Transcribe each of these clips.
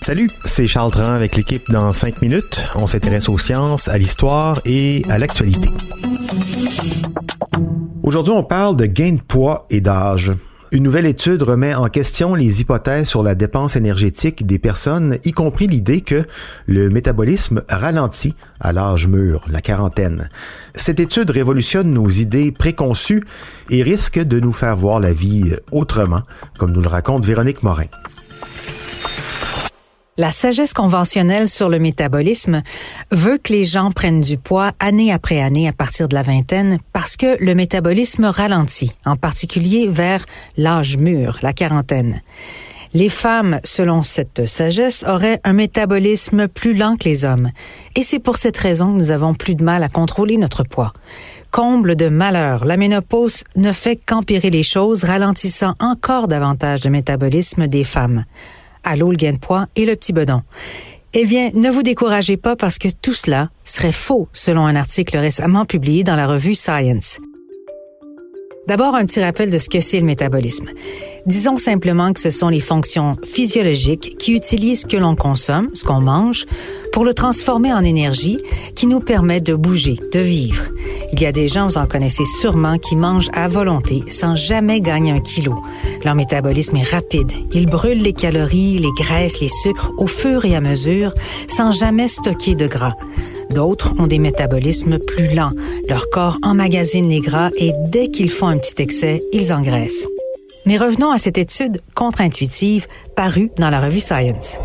Salut, c'est Charles Tran avec l'équipe dans 5 minutes. On s'intéresse aux sciences, à l'histoire et à l'actualité. Aujourd'hui, on parle de gain de poids et d'âge. Une nouvelle étude remet en question les hypothèses sur la dépense énergétique des personnes, y compris l'idée que le métabolisme ralentit à l'âge mûr, la quarantaine. Cette étude révolutionne nos idées préconçues et risque de nous faire voir la vie autrement, comme nous le raconte Véronique Morin. La sagesse conventionnelle sur le métabolisme veut que les gens prennent du poids année après année à partir de la vingtaine parce que le métabolisme ralentit, en particulier vers l'âge mûr, la quarantaine. Les femmes, selon cette sagesse, auraient un métabolisme plus lent que les hommes. Et c'est pour cette raison que nous avons plus de mal à contrôler notre poids. Comble de malheur, la ménopause ne fait qu'empirer les choses, ralentissant encore davantage le métabolisme des femmes l'eau, le gain de poids et le petit bedon. Eh bien, ne vous découragez pas parce que tout cela serait faux selon un article récemment publié dans la revue Science. D'abord, un petit rappel de ce que c'est le métabolisme. Disons simplement que ce sont les fonctions physiologiques qui utilisent ce que l'on consomme, ce qu'on mange, pour le transformer en énergie qui nous permet de bouger, de vivre. Il y a des gens, vous en connaissez sûrement, qui mangent à volonté sans jamais gagner un kilo. Leur métabolisme est rapide. Ils brûlent les calories, les graisses, les sucres au fur et à mesure sans jamais stocker de gras. D'autres ont des métabolismes plus lents. Leur corps emmagasine les gras et dès qu'ils font un petit excès, ils engraissent. Mais revenons à cette étude contre-intuitive parue dans la revue Science.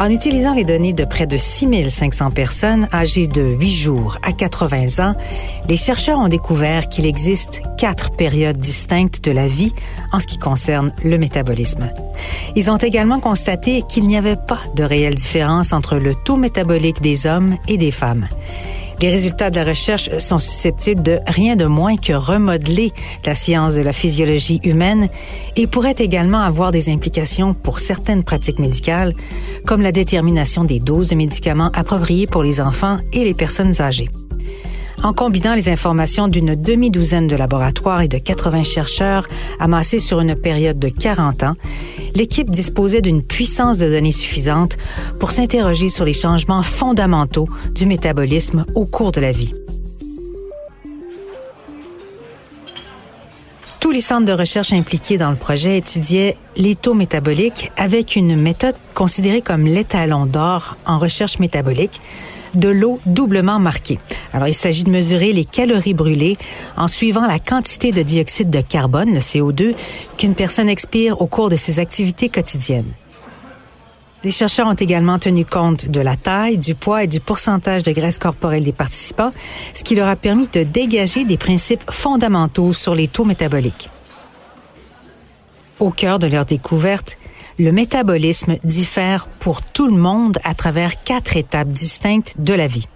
En utilisant les données de près de 6500 personnes âgées de 8 jours à 80 ans, les chercheurs ont découvert qu'il existe quatre périodes distinctes de la vie en ce qui concerne le métabolisme. Ils ont également constaté qu'il n'y avait pas de réelle différence entre le taux métabolique des hommes et des femmes. Les résultats de la recherche sont susceptibles de rien de moins que remodeler la science de la physiologie humaine et pourraient également avoir des implications pour certaines pratiques médicales, comme la détermination des doses de médicaments appropriées pour les enfants et les personnes âgées. En combinant les informations d'une demi-douzaine de laboratoires et de 80 chercheurs amassés sur une période de 40 ans, l'équipe disposait d'une puissance de données suffisante pour s'interroger sur les changements fondamentaux du métabolisme au cours de la vie. Les centres de recherche impliqués dans le projet étudiaient les taux métaboliques avec une méthode considérée comme l'étalon d'or en recherche métabolique, de l'eau doublement marquée. Alors, il s'agit de mesurer les calories brûlées en suivant la quantité de dioxyde de carbone, le CO2, qu'une personne expire au cours de ses activités quotidiennes. Les chercheurs ont également tenu compte de la taille, du poids et du pourcentage de graisse corporelle des participants, ce qui leur a permis de dégager des principes fondamentaux sur les taux métaboliques. Au cœur de leur découverte, le métabolisme diffère pour tout le monde à travers quatre étapes distinctes de la vie.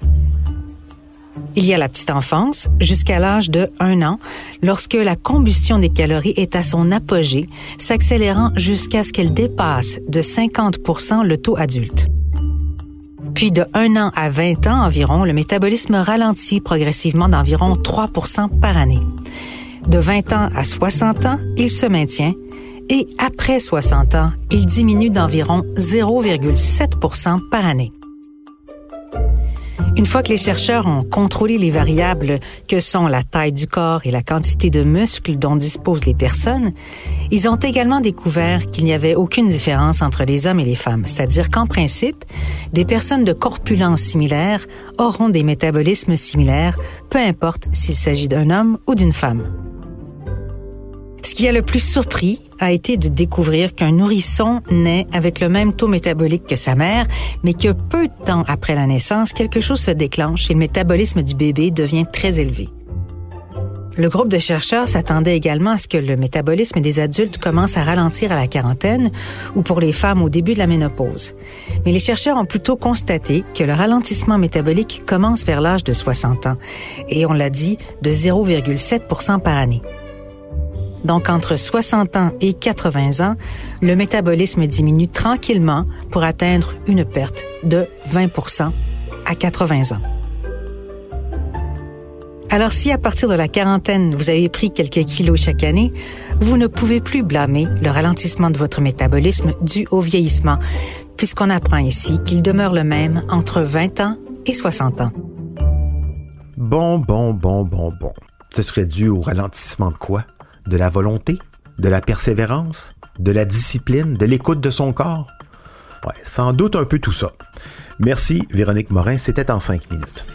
Il y a la petite enfance jusqu'à l'âge de 1 an, lorsque la combustion des calories est à son apogée, s'accélérant jusqu'à ce qu'elle dépasse de 50% le taux adulte. Puis de 1 an à 20 ans environ, le métabolisme ralentit progressivement d'environ 3% par année. De 20 ans à 60 ans, il se maintient et après 60 ans, il diminue d'environ 0,7% par année. Une fois que les chercheurs ont contrôlé les variables que sont la taille du corps et la quantité de muscles dont disposent les personnes, ils ont également découvert qu'il n'y avait aucune différence entre les hommes et les femmes, c'est-à-dire qu'en principe, des personnes de corpulence similaire auront des métabolismes similaires, peu importe s'il s'agit d'un homme ou d'une femme. Ce qui a le plus surpris a été de découvrir qu'un nourrisson naît avec le même taux métabolique que sa mère, mais que peu de temps après la naissance, quelque chose se déclenche et le métabolisme du bébé devient très élevé. Le groupe de chercheurs s'attendait également à ce que le métabolisme des adultes commence à ralentir à la quarantaine ou pour les femmes au début de la ménopause. Mais les chercheurs ont plutôt constaté que le ralentissement métabolique commence vers l'âge de 60 ans et on l'a dit de 0,7% par année. Donc entre 60 ans et 80 ans, le métabolisme diminue tranquillement pour atteindre une perte de 20% à 80 ans. Alors si à partir de la quarantaine, vous avez pris quelques kilos chaque année, vous ne pouvez plus blâmer le ralentissement de votre métabolisme dû au vieillissement, puisqu'on apprend ici qu'il demeure le même entre 20 ans et 60 ans. Bon, bon, bon, bon, bon. Ce serait dû au ralentissement de quoi? De la volonté? De la persévérance? De la discipline? De l'écoute de son corps? Ouais, sans doute un peu tout ça. Merci, Véronique Morin. C'était en cinq minutes.